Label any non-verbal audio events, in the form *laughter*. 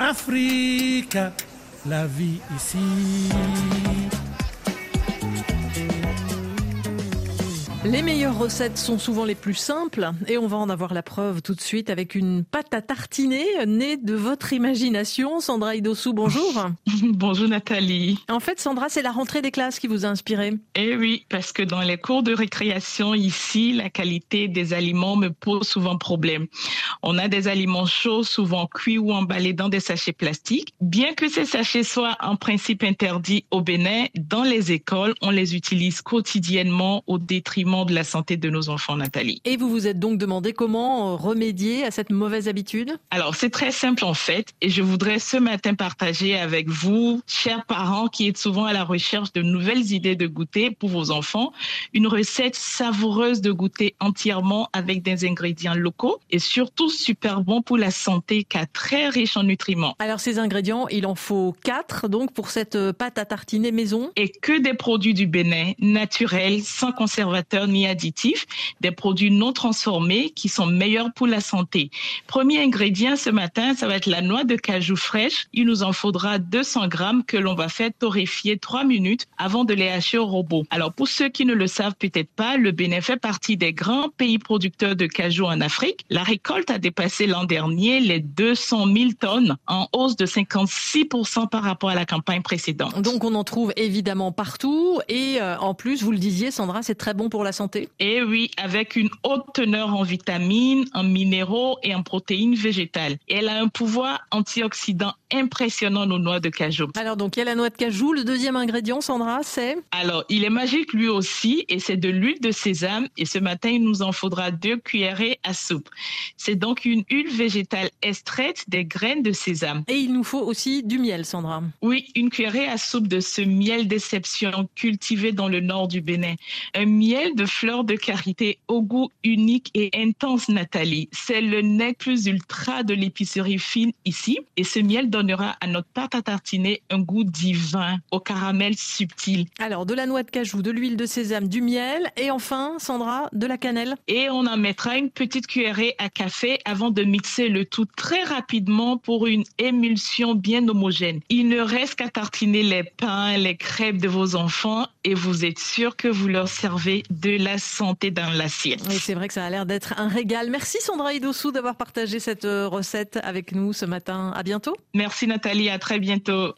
Africa, la vie ici. Les meilleures recettes sont souvent les plus simples et on va en avoir la preuve tout de suite avec une pâte à tartiner née de votre imagination. Sandra Idossou, bonjour. *laughs* bonjour Nathalie. En fait, Sandra, c'est la rentrée des classes qui vous a inspiré. Eh oui, parce que dans les cours de récréation ici, la qualité des aliments me pose souvent problème. On a des aliments chauds, souvent cuits ou emballés dans des sachets plastiques. Bien que ces sachets soient en principe interdits au Bénin, dans les écoles, on les utilise quotidiennement au détriment de la santé de nos enfants, Nathalie. Et vous vous êtes donc demandé comment remédier à cette mauvaise habitude? Alors, c'est très simple en fait, et je voudrais ce matin partager avec vous, chers parents qui êtes souvent à la recherche de nouvelles idées de goûter pour vos enfants, une recette savoureuse de goûter entièrement avec des ingrédients locaux et surtout super bon pour la santé car très riche en nutriments. Alors, ces ingrédients, il en faut quatre donc pour cette pâte à tartiner maison? Et que des produits du Bénin, naturels, sans ni additifs, des produits non transformés qui sont meilleurs pour la santé. Premier ingrédient ce matin, ça va être la noix de cajou fraîche. Il nous en faudra 200 grammes que l'on va faire torréfier 3 minutes avant de les hacher au robot. Alors pour ceux qui ne le savent peut-être pas, le Bénin fait partie des grands pays producteurs de cajou en Afrique. La récolte a dépassé l'an dernier les 200 000 tonnes, en hausse de 56% par rapport à la campagne précédente. Donc on en trouve évidemment partout et euh, en plus, vous le disiez Sandra, c'est très bon pour la santé eh oui, avec une haute teneur en vitamines, en minéraux et en protéines végétales. Elle a un pouvoir antioxydant impressionnant nos noix de cajou. Alors donc il y a la noix de cajou, le deuxième ingrédient Sandra, c'est? Alors, il est magique lui aussi et c'est de l'huile de sésame et ce matin, il nous en faudra deux cuillerées à soupe. C'est donc une huile végétale extraite des graines de sésame. Et il nous faut aussi du miel Sandra. Oui, une cuillerée à soupe de ce miel d'exception cultivé dans le nord du Bénin. Un miel de fleurs de karité au goût unique et intense, Nathalie. C'est le nec plus ultra de l'épicerie fine ici. Et ce miel donnera à notre pâte à tartiner un goût divin au caramel subtil. Alors de la noix de cajou, de l'huile de sésame, du miel et enfin Sandra, de la cannelle. Et on en mettra une petite cuillerée à café avant de mixer le tout très rapidement pour une émulsion bien homogène. Il ne reste qu'à tartiner les pains, les crêpes de vos enfants et vous êtes sûr que vous leur servez de la santé dans l'assiette. Oui, c'est vrai que ça a l'air d'être un régal. Merci Sandra Idossou d'avoir partagé cette euh, recette avec nous ce matin. À bientôt. Merci Nathalie, à très bientôt.